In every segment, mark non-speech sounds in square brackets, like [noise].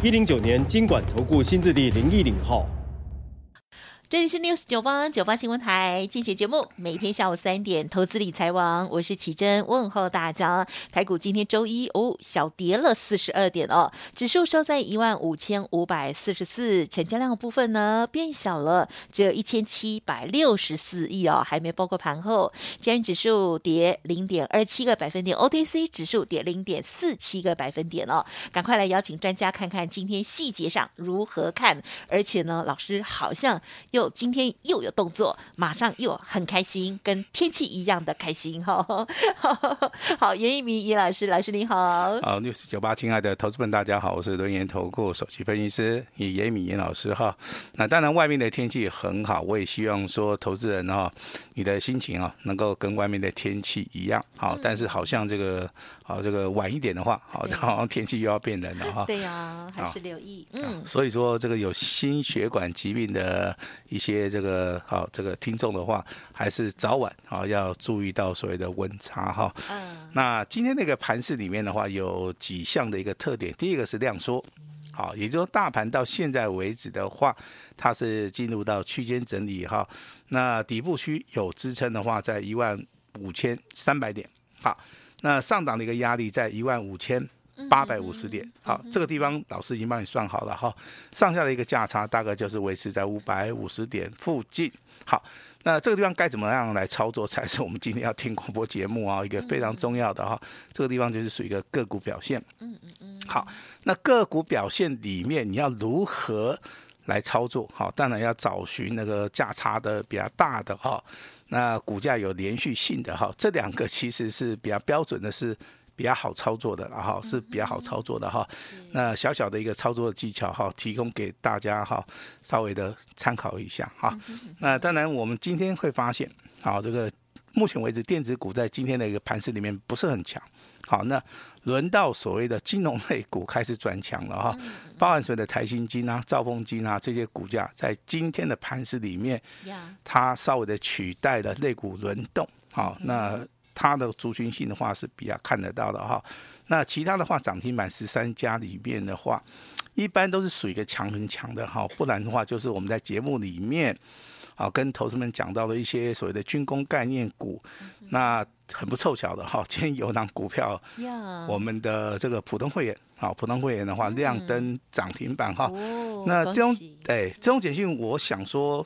一零九年金管投顾新置地零一零号。这里是 News 九八九八新闻台，进行节目，每天下午三点，投资理财王，我是奇珍，问候大家。台股今天周一哦，小跌了四十二点哦，指数收在一万五千五百四十四，成交量的部分呢变小了，只有一千七百六十四亿哦，还没包括盘后。加权指数跌零点二七个百分点，OTC 指数跌零点四七个百分点哦。赶快来邀请专家看看今天细节上如何看，而且呢，老师好像又。又今天又有动作，马上又很开心，跟天气一样的开心哈。[laughs] 好，严一鸣严老师，老师您好。好，News 九八，亲爱的投资们，大家好，我是轮研投顾首席分析师严一鸣严老师哈。那当然，外面的天气很好，我也希望说，投资人哈，你的心情啊，能够跟外面的天气一样好。但是好像这个。好，这个晚一点的话，好，好像天气又要变冷了哈。对呀、啊，还是留意。嗯，所以说这个有心血管疾病的一些这个好这个听众的话，还是早晚啊要注意到所谓的温差哈。嗯。那今天那个盘势里面的话，有几项的一个特点。第一个是量缩，好，也就是说大盘到现在为止的话，它是进入到区间整理哈。那底部区有支撑的话，在一万五千三百点。好。那上档的一个压力在一万五千八百五十点，好，这个地方老师已经帮你算好了哈，上下的一个价差大概就是维持在五百五十点附近。好，那这个地方该怎么样来操作才是我们今天要听广播节目啊一个非常重要的哈，这个地方就是属于一个个股表现。嗯嗯嗯。好，那个股表现里面你要如何来操作？好，当然要找寻那个价差的比较大的哈。那股价有连续性的哈，这两个其实是比较标准的，是比较好操作的，然后是比较好操作的哈。那小小的一个操作的技巧哈，提供给大家哈，稍微的参考一下哈。那当然，我们今天会发现，好，这个目前为止电子股在今天的一个盘势里面不是很强。好，那轮到所谓的金融类股开始转强了哈，包含所谓的台新金啊、兆丰金啊这些股价，在今天的盘势里面，它稍微的取代了类股轮动。好，那它的族群性的话是比较看得到的哈。那其他的话，涨停板十三家里面的话，一般都是属于一个强很强的哈，不然的话就是我们在节目里面。啊，跟投资们讲到的一些所谓的军工概念股，那很不凑巧的哈，今天有档股票，我们的这个普通会员，好，普通会员的话亮灯涨停板哈，那这种哎，这种简讯，我想说。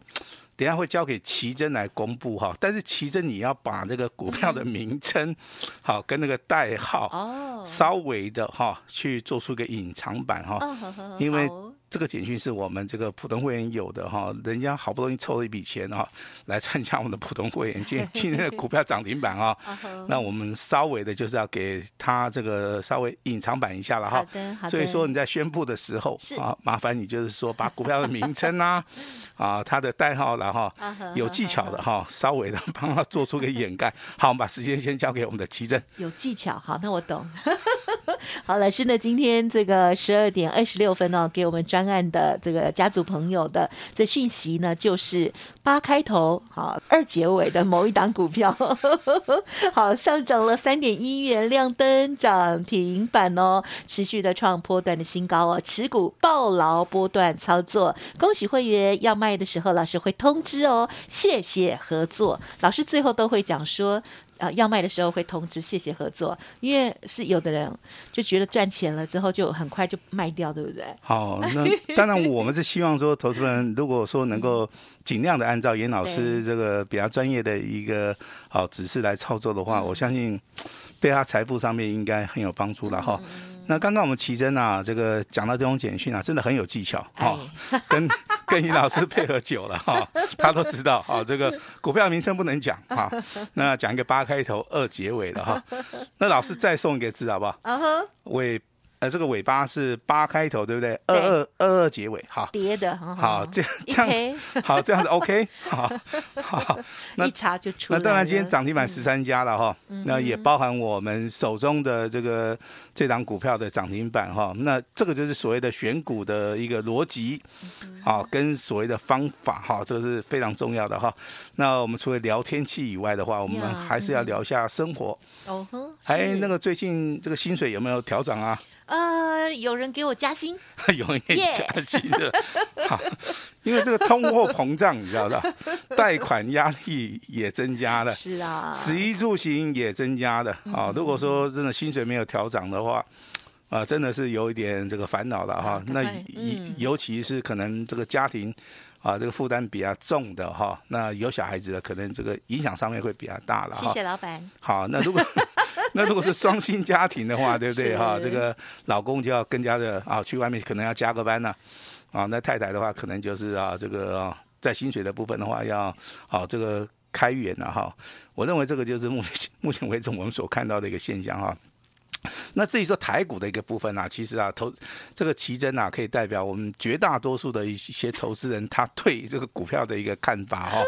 等下会交给奇珍来公布哈，但是奇珍你要把那个股票的名称，好跟那个代号，稍微的哈去做出个隐藏版哈，因为这个简讯是我们这个普通会员有的哈，人家好不容易凑了一笔钱哈，来参加我们的普通会员，今天今天的股票涨停板 [laughs] 啊，那我们稍微的就是要给他这个稍微隐藏版一下了哈，所以说你在宣布的时候啊，麻烦你就是说把股票的名称啊，[laughs] 啊它的代号然后，有技巧的哈，稍微的帮他做出个掩盖。好，我们把时间先交给我们的奇正。有技巧，好，那我懂。[laughs] 好，老师呢，今天这个十二点二十六分哦，给我们专案的这个家族朋友的这讯息呢，就是八开头好二结尾的某一档股票，[laughs] 好上涨了三点一元，亮灯涨停板哦，持续的创波段的新高哦，持股暴牢波段操作，恭喜会员要卖的时候，老师会通知哦，谢谢合作，老师最后都会讲说。啊，要卖的时候会通知，谢谢合作，因为是有的人就觉得赚钱了之后就很快就卖掉，对不对？[laughs] 好，那当然我们是希望说，投资人如果说能够尽量的按照严老师这个比较专业的一个好指示来操作的话，我相信对他财富上面应该很有帮助了哈。那刚刚我们奇珍啊，这个讲到这种简讯啊，真的很有技巧哈，跟跟尹老师配合久了哈，他都知道哈，[laughs] 这个股票名称不能讲哈，那讲一个八开头二结尾的哈，那老师再送一个字好不好？尾呃，这个尾巴是八开头，对不对？二二二二结尾，好，叠的，好，这样这样，[laughs] 好，这样子 OK，好，好，[laughs] 那一查就出来。那当然，今天涨停板十三家了哈，那也包含我们手中的这个这档股票的涨停板哈。那这个就是所谓的选股的一个逻辑，好，跟所谓的方法哈，这个是非常重要的哈。那我们除了聊天气以外的话，我们还是要聊一下生活。哦哼，哎，那个最近这个薪水有没有调涨啊？呃，有人给我加薪，[laughs] 有人给你加薪的，好，因为这个通货膨胀，你知道的，[laughs] 贷款压力也增加了，是啊，食衣住行也增加了，啊，如果说真的薪水没有调涨的话，啊，真的是有一点这个烦恼了哈。那尤其是可能这个家庭啊，这个负担比较重的哈，那有小孩子的，可能这个影响上面会比较大了。谢谢老板。好，那如果。[laughs] [laughs] 那如果是双薪家庭的话，[laughs] 对不对哈？这个老公就要更加的啊，去外面可能要加个班呢，啊，那太太的话可能就是啊，这个啊，在薪水的部分的话要好这个开源了哈。我认为这个就是目前 [laughs] 目前为止我们所看到的一个现象哈。那至于说台股的一个部分啊，其实啊投这个奇珍啊，可以代表我们绝大多数的一些投资人他对这个股票的一个看法哈。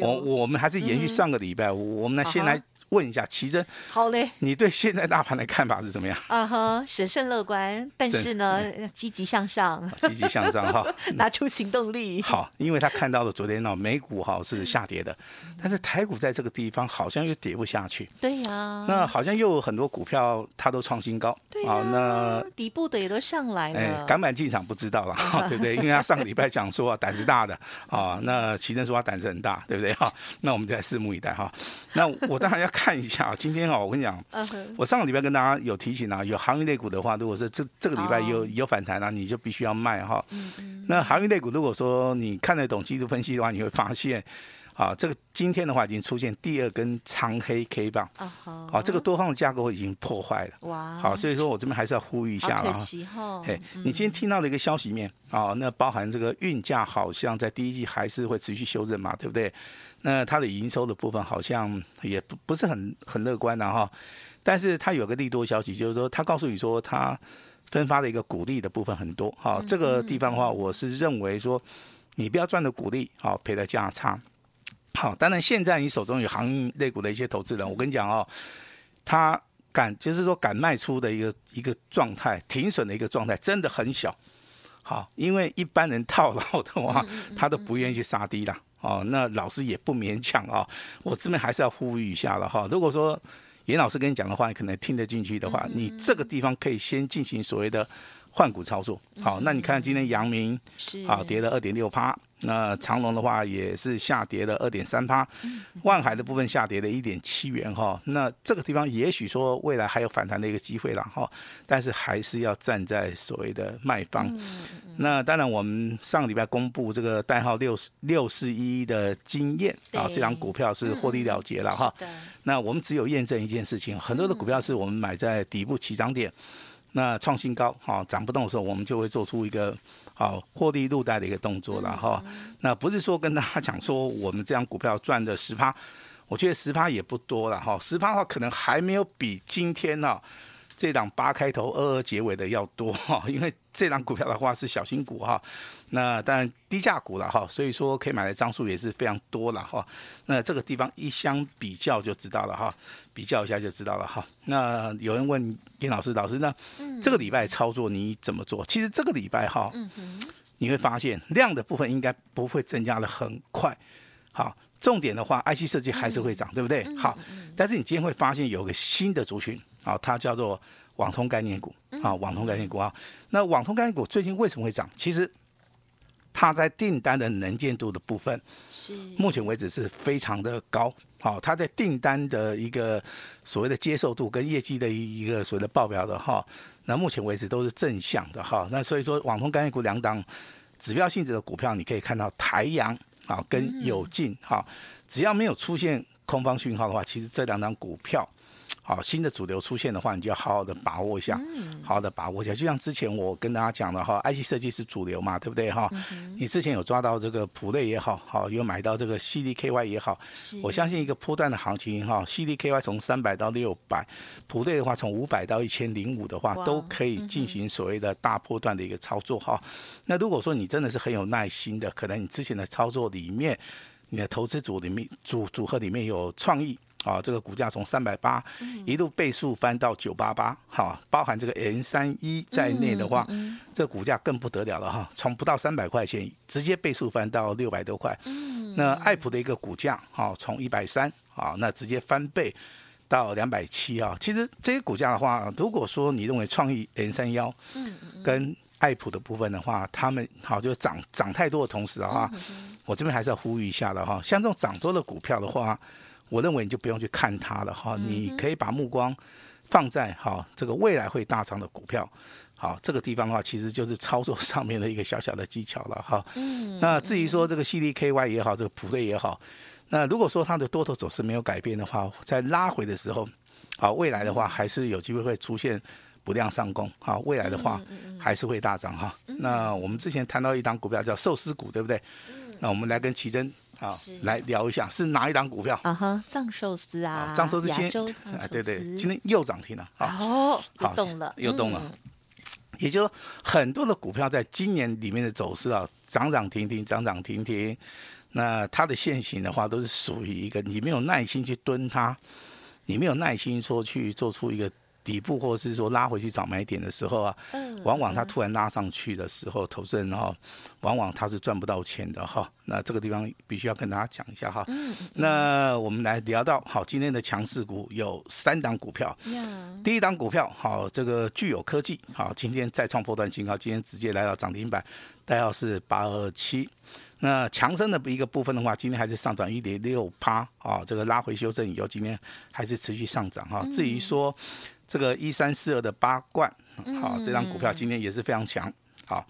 我我们还是延续上个礼拜，我们呢先来。问一下奇珍，好嘞，你对现在大盘的看法是怎么样？啊哈，审慎乐观，但是呢，积极向上，[laughs] 积极向上哈，[laughs] 拿出行动力。好，因为他看到了昨天呢，美股哈是下跌的，但是台股在这个地方好像又跌不下去。对呀，那好像又有很多股票它都创新高。对啊，那底部的也都上来了。哎，敢不敢进场不知道了，[laughs] 对不对？因为他上个礼拜讲说胆子大的啊，那奇珍说他胆子很大，对不对？哈，那我们就来拭目以待哈。那我当然要。看一下，今天哦，我跟你讲，uh. 我上个礼拜跟大家有提醒啊，有航运类股的话，如果是这这个礼拜有有反弹啊，你就必须要卖哈。Uh. 那航运类股，如果说你看得懂技术分析的话，你会发现，啊，这个今天的话已经出现第二根长黑 K 棒，啊、uh，huh. 啊，这个多方的架构已经破坏了，哇、uh，huh. 好，所以说我这边还是要呼吁一下了哈。嘿，你今天听到的一个消息面啊，那包含这个运价好像在第一季还是会持续修正嘛，对不对？那它的营收的部分好像也不不是很很乐观的哈，但是它有个利多消息，就是说它告诉你说它分发的一个股利的部分很多，哈，这个地方的话，我是认为说你不要赚的股利，好赔的价差，好，当然现在你手中有航运类股的一些投资人，我跟你讲哦，他敢就是说敢卖出的一个一个状态，停损的一个状态真的很小，好，因为一般人套牢的话，他都不愿意去杀低了。哦，那老师也不勉强啊、哦，[laughs] 我这边还是要呼吁一下了哈。如果说严老师跟你讲的话，你可能听得进去的话，你这个地方可以先进行所谓的换股操作。好，那你看今天阳明是啊跌了二点六趴。那长隆的话也是下跌了二点三趴，万海的部分下跌了一点七元哈。那这个地方也许说未来还有反弹的一个机会了哈，但是还是要站在所谓的卖方。那当然，我们上礼拜公布这个代号六六四一的经验啊，这张股票是获利了结了哈。那我们只有验证一件事情，很多的股票是我们买在底部起涨点，那创新高哈，涨不动的时候，我们就会做出一个。好，获利入袋的一个动作了哈。那不是说跟大家讲说我们这样股票赚的十趴，我觉得十趴也不多了哈。十趴的话可能还没有比今天呢。这档八开头二二结尾的要多哈，因为这档股票的话是小型股哈，那当然低价股了哈，所以说可以买的张数也是非常多了哈。那这个地方一相比较就知道了哈，比较一下就知道了哈。那有人问严老师，老师呢，这个礼拜操作你怎么做？其实这个礼拜哈，你会发现量的部分应该不会增加的很快，好。重点的话，IC 设计还是会涨，嗯、对不对？好，但是你今天会发现有个新的族群啊，它叫做网通概念股啊，网通概念股啊。那网通概念股最近为什么会涨？其实它在订单的能见度的部分，是目前为止是非常的高。好，它在订单的一个所谓的接受度跟业绩的一个所谓的报表的哈，那目前为止都是正向的哈。那所以说，网通概念股两档指标性质的股票，你可以看到台阳。啊，跟友进哈，只要没有出现空方讯号的话，其实这两档股票，好，新的主流出现的话，你就要好好的把握一下，好好的把握一下。就像之前我跟大家讲的哈，IC 设计是主流嘛，对不对哈？你之前有抓到这个普瑞也好，好有买到这个 CDKY 也好，我相信一个波段的行情哈，CDKY 从三百到六百，普瑞的话从五百到一千零五的话，都可以进行所谓的大波段的一个操作哈。那如果说你真的是很有耐心的，可能你之前的操作里面，你的投资组里面组组合里面有创意。啊，这个股价从三百八一路倍数翻到九八八，哈，包含这个 N 三一在内的话，嗯嗯、这个股价更不得了了哈，从不到三百块钱直接倍数翻到六百多块。嗯、那爱普的一个股价，哈，从一百三啊，那直接翻倍到两百七啊。其实这些股价的话，如果说你认为创意 N 三幺跟爱普的部分的话，他们好就涨涨太多的同时的话，我这边还是要呼吁一下的哈，像这种涨多的股票的话。我认为你就不用去看它了哈，你可以把目光放在哈这个未来会大涨的股票，好，这个地方的话其实就是操作上面的一个小小的技巧了哈。那至于说这个 CDKY 也好，这个普瑞也好，那如果说它的多头走势没有改变的话，在拉回的时候，好，未来的话还是有机会会出现不量上攻，好，未来的话还是会大涨哈。那我们之前谈到一档股票叫寿司股，对不对？那我们来跟奇珍。好，来聊一下是哪一档股票？啊哈，藏寿司啊，藏寿司今天，啊，对对，今天又涨停了。好，又动了，又动了。也就是很多的股票在今年里面的走势啊，涨涨停停，涨涨停停。那它的线型的话，都是属于一个你没有耐心去蹲它，你没有耐心说去做出一个。底部或者是说拉回去找买点的时候啊，往往它突然拉上去的时候，投资人哈，往往他是赚不到钱的哈。那这个地方必须要跟大家讲一下哈。那我们来聊到好，今天的强势股有三档股票。第一档股票好，这个具有科技好，今天再创波段新高，今天直接来到涨停板，代号是八二七。那强生的一个部分的话，今天还是上涨一点六趴啊，这个拉回修正以后，今天还是持续上涨哈。至于说。这个一三四二的八冠，好，这张股票今天也是非常强，好，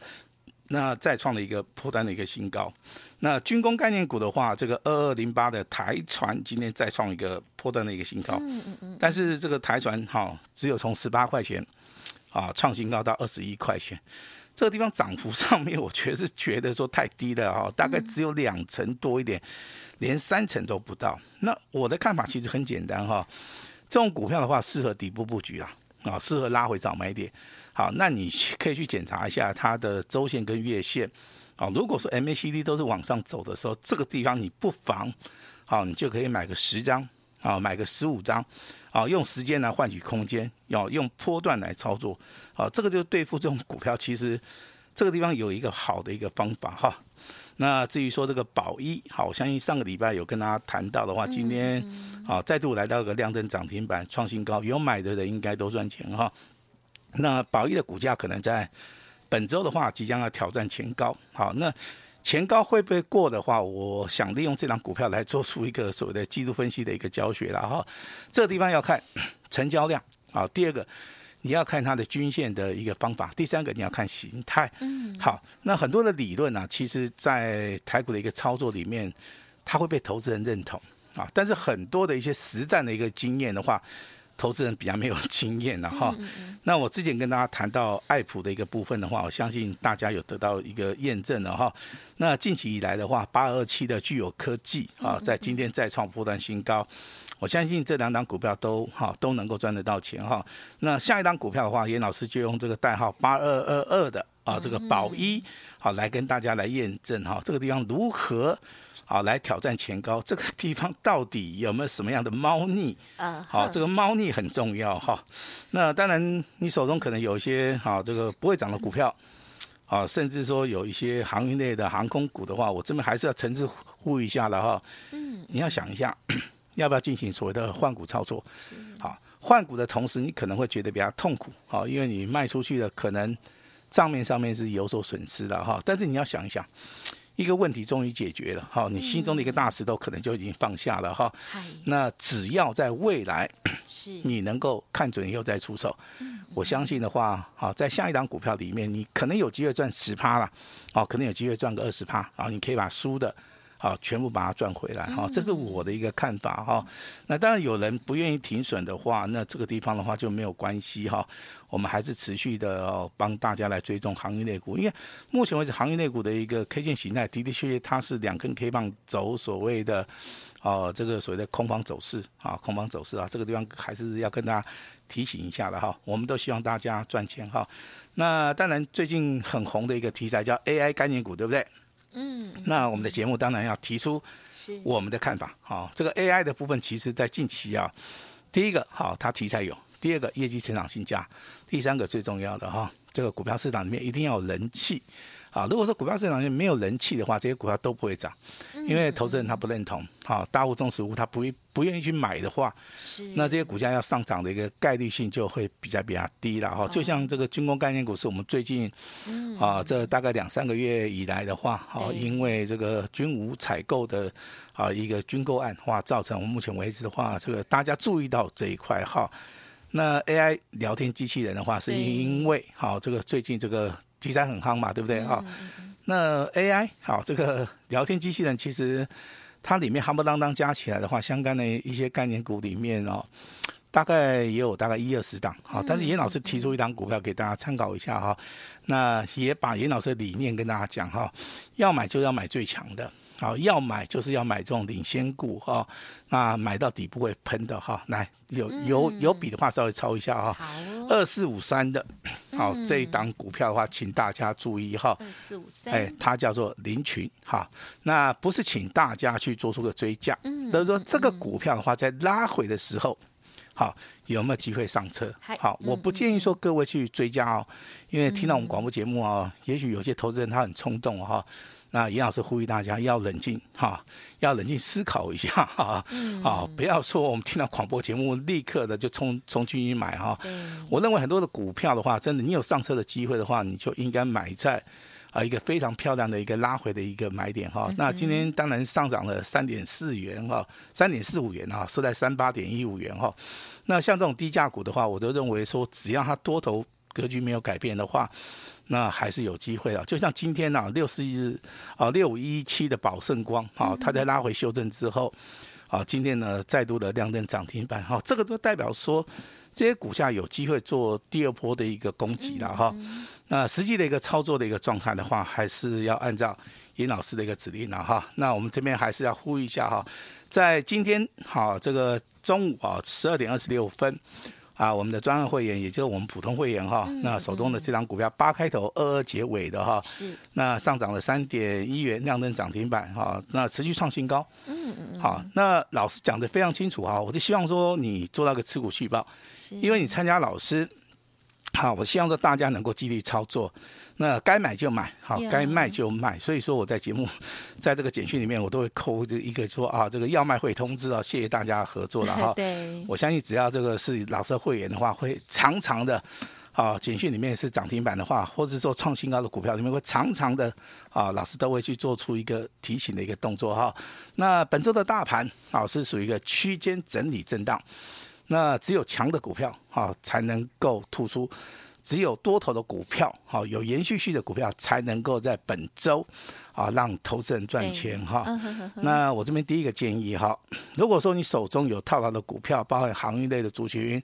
那再创了一个破单的一个新高。那军工概念股的话，这个二二零八的台船今天再创一个破单的一个新高，嗯嗯嗯但是这个台船哈，只有从十八块钱啊创新高到二十一块钱，这个地方涨幅上面，我觉得是觉得说太低了哈，大概只有两成多一点，连三成都不到。那我的看法其实很简单哈。这种股票的话，适合底部布局啊，啊，适合拉回找买点。好，那你可以去检查一下它的周线跟月线。啊，如果说 MACD 都是往上走的时候，这个地方你不妨，好，你就可以买个十张，啊，买个十五张，啊，用时间来换取空间，要用波段来操作。啊，这个就对付这种股票，其实这个地方有一个好的一个方法哈。那至于说这个宝一，好，我相信上个礼拜有跟大家谈到的话，今天好再度来到一个亮灯涨停板创新高，有买的人应该都赚钱哈。那宝一的股价可能在本周的话即将要挑战前高，好，那前高会不会过的话，我想利用这张股票来做出一个所谓的技术分析的一个教学了哈。这个地方要看成交量，啊，第二个。你要看它的均线的一个方法，第三个你要看形态。嗯，好，那很多的理论呢、啊，其实在台股的一个操作里面，它会被投资人认同啊。但是很多的一些实战的一个经验的话，投资人比较没有经验的哈。那我之前跟大家谈到爱普的一个部分的话，我相信大家有得到一个验证了哈。那近期以来的话，八二七的具有科技啊，在今天再创波段新高。我相信这两档股票都哈都能够赚得到钱哈。那下一档股票的话，严老师就用这个代号八二二二的啊这个宝一好来跟大家来验证哈这个地方如何好来挑战前高，这个地方到底有没有什么样的猫腻啊？好，这个猫腻很重要哈。那当然你手中可能有一些好这个不会涨的股票啊，甚至说有一些航运类的航空股的话，我这边还是要诚挚呼吁一下了哈。嗯，你要想一下。要不要进行所谓的换股操作？好，换股的同时，你可能会觉得比较痛苦，好，因为你卖出去的可能账面上面是有所损失的哈。但是你要想一想，一个问题终于解决了，哈，你心中的一个大石头可能就已经放下了哈。那只要在未来，你能够看准以后再出手，我相信的话，好，在下一档股票里面，你可能有机会赚十趴了，哦，可能有机会赚个二十趴，然后，你可以把输的。好，全部把它赚回来哈，这是我的一个看法哈。那当然有人不愿意停损的话，那这个地方的话就没有关系哈。我们还是持续的帮大家来追踪行业类股，因为目前为止行业类股的一个 K 线形态的的确确它是两根 K 棒走所谓的哦这个所谓的空方走势啊，空方走势啊，这个地方还是要跟大家提醒一下的哈。我们都希望大家赚钱哈。那当然最近很红的一个题材叫 AI 概念股，对不对？嗯，那我们的节目当然要提出我们的看法。好，这个 AI 的部分，其实在近期啊，第一个好，它题材有；第二个业绩成长性佳；第三个最重要的哈，这个股票市场里面一定要有人气。啊，如果说股票市场里没有人气的话，这些股票都不会涨，因为投资人他不认同，好，大户中实户他不不愿意去买的话，是，那这些股价要上涨的一个概率性就会比较比较低了哈。就像这个军工概念股，是我们最近，啊，这大概两三个月以来的话，好，因为这个军武采购的啊一个军购案话，造成我们目前为止的话，这个大家注意到这一块哈。那 AI 聊天机器人的话，是因为好这个最近这个。题材很夯嘛，对不对？哈、嗯，那 AI 好，这个 [laughs] 聊天机器人其实它里面夯不啷当加起来的话，相关的一些概念股里面哦，大概也有大概一二十档。好，但是严老师提出一档股票给大家参考一下哈。那也把严老师的理念跟大家讲哈，要买就要买最强的。好，要买就是要买这种领先股哈，那买到底不会喷的哈。来，有有有笔的话稍微抄一下哈。好，二四五三的，好，这一档股票的话，请大家注意哈。二四五三，哎，它叫做林群哈。那不是请大家去做出个追加，嗯，都是说这个股票的话，在拉回的时候，好，有没有机会上车？好，我不建议说各位去追加哦，因为听到我们广播节目啊，也许有些投资人他很冲动哈。那严老师呼吁大家要冷静哈，要冷静思考一下 [laughs] 哈，啊，不要说我们听到广播节目立刻的就冲冲进去买哈。我认为很多的股票的话，真的你有上车的机会的话，你就应该买在啊一个非常漂亮的一个拉回的一个买点哈。那今天当然上涨了三点四元哈，三点四五元哈，收在三八点一五元哈。那像这种低价股的话，我都认为说，只要它多头格局没有改变的话。那还是有机会啊，就像今天呢、啊，六四一啊六五一七的宝盛光啊，它在拉回修正之后，啊，今天呢再度的亮灯涨停板哈，这个都代表说这些股价有机会做第二波的一个攻击了哈。那实际的一个操作的一个状态的话，还是要按照尹老师的一个指令了哈。那我们这边还是要呼吁一下哈，在今天好这个中午啊十二点二十六分。啊，我们的专案会员，也就是我们普通会员哈，嗯、那手中的这张股票八开头二二结尾的哈，是那上涨了三点一元，亮灯涨停板哈，那持续创新高。嗯嗯好，那老师讲的非常清楚哈，我就希望说你做到个持股续报，是因为你参加老师。好，我希望说大家能够纪律操作，那该买就买，好，该卖就卖。所以说我在节目，在这个简讯里面，我都会扣这一个说啊，这个要卖会通知啊，谢谢大家合作了哈。[laughs] 对，我相信只要这个是老师的会员的话，会常常的，啊，简讯里面是涨停板的话，或者是说创新高的股票里面会常常的，啊，老师都会去做出一个提醒的一个动作哈。那本周的大盘，老师属于一个区间整理震荡。那只有强的股票哈才能够突出，只有多头的股票哈有延续性的股票才能够在本周啊让投资人赚钱哈。那我这边第一个建议哈，如果说你手中有套牢的股票，包含航运类的族群，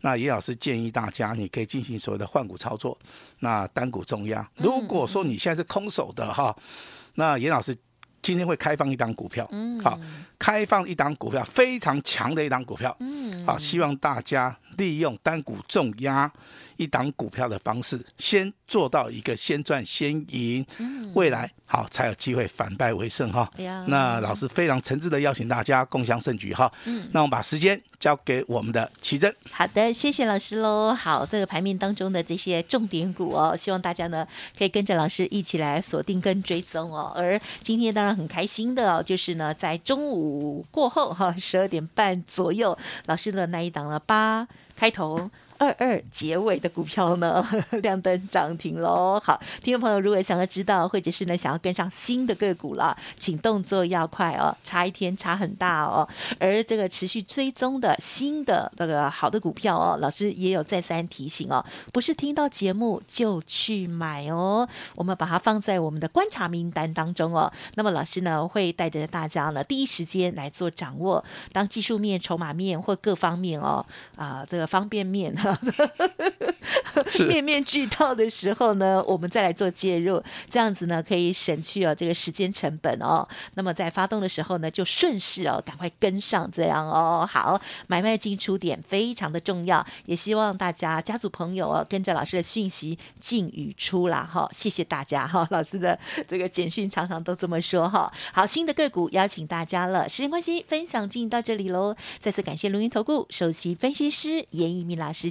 那严老师建议大家你可以进行所谓的换股操作，那单股重压。如果说你现在是空手的哈，那严老师。今天会开放一档股票，好，开放一档股票，非常强的一档股票，好，希望大家利用单股重压一档股票的方式，先做到一个先赚先赢，未来。好，才有机会反败为胜哈。那老师非常诚挚的邀请大家共享盛举哈。嗯，那我们把时间交给我们的奇珍。好的，谢谢老师喽。好，这个排名当中的这些重点股哦，希望大家呢可以跟着老师一起来锁定跟追踪哦。而今天当然很开心的哦，就是呢在中午过后哈，十二点半左右，老师的那一档了八开头。二二结尾的股票呢，[laughs] 亮灯涨停喽。好，听众朋友，如果想要知道，或者是呢想要跟上新的个股了，请动作要快哦，差一天差很大哦。而这个持续追踪的新的这个好的股票哦，老师也有再三提醒哦，不是听到节目就去买哦，我们把它放在我们的观察名单当中哦。那么老师呢会带着大家呢第一时间来做掌握，当技术面、筹码面或各方面哦啊、这个方便面。[laughs] 面面俱到的时候呢，我们再来做介入，这样子呢可以省去哦这个时间成本哦。那么在发动的时候呢，就顺势哦赶快跟上，这样哦好，买卖进出点非常的重要，也希望大家家族朋友哦跟着老师的讯息进与出啦哈，谢谢大家哈，老师的这个简讯常常都这么说哈。好，新的个股邀请大家了，时间关系，分享进行到这里喽，再次感谢录音投顾首席分析师严一敏老师，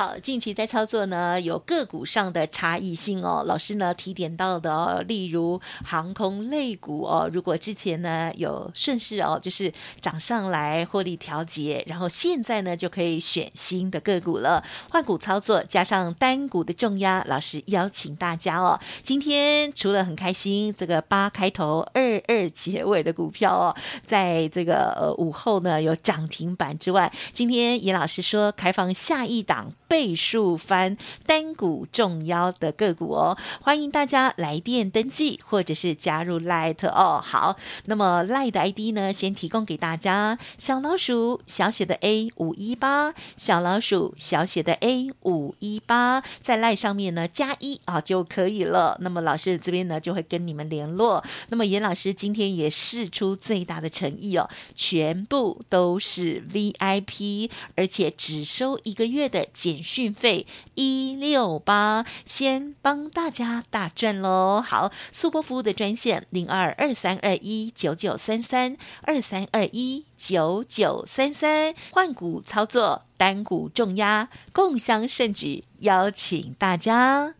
好，近期在操作呢，有个股上的差异性哦。老师呢提点到的哦，例如航空类股哦，如果之前呢有顺势哦，就是涨上来获利调节，然后现在呢就可以选新的个股了，换股操作加上单股的重压，老师邀请大家哦，今天除了很开心这个八开头二二结尾的股票哦，在这个呃午后呢有涨停板之外，今天严老师说开放下一档。倍数翻单股重要的个股哦，欢迎大家来电登记或者是加入 Light 哦。好，那么 Light 的 ID 呢，先提供给大家：小老鼠小写的 A 五一八，小老鼠小写的 A 五一八，在 Light 上面呢加一啊就可以了。那么老师这边呢就会跟你们联络。那么严老师今天也试出最大的诚意哦，全部都是 VIP，而且只收一个月的减。讯费一六八，先帮大家大赚喽！好，速播服务的专线零二二三二一九九三三二三二一九九三三，换股操作，单股重压，共享盛举，邀请大家。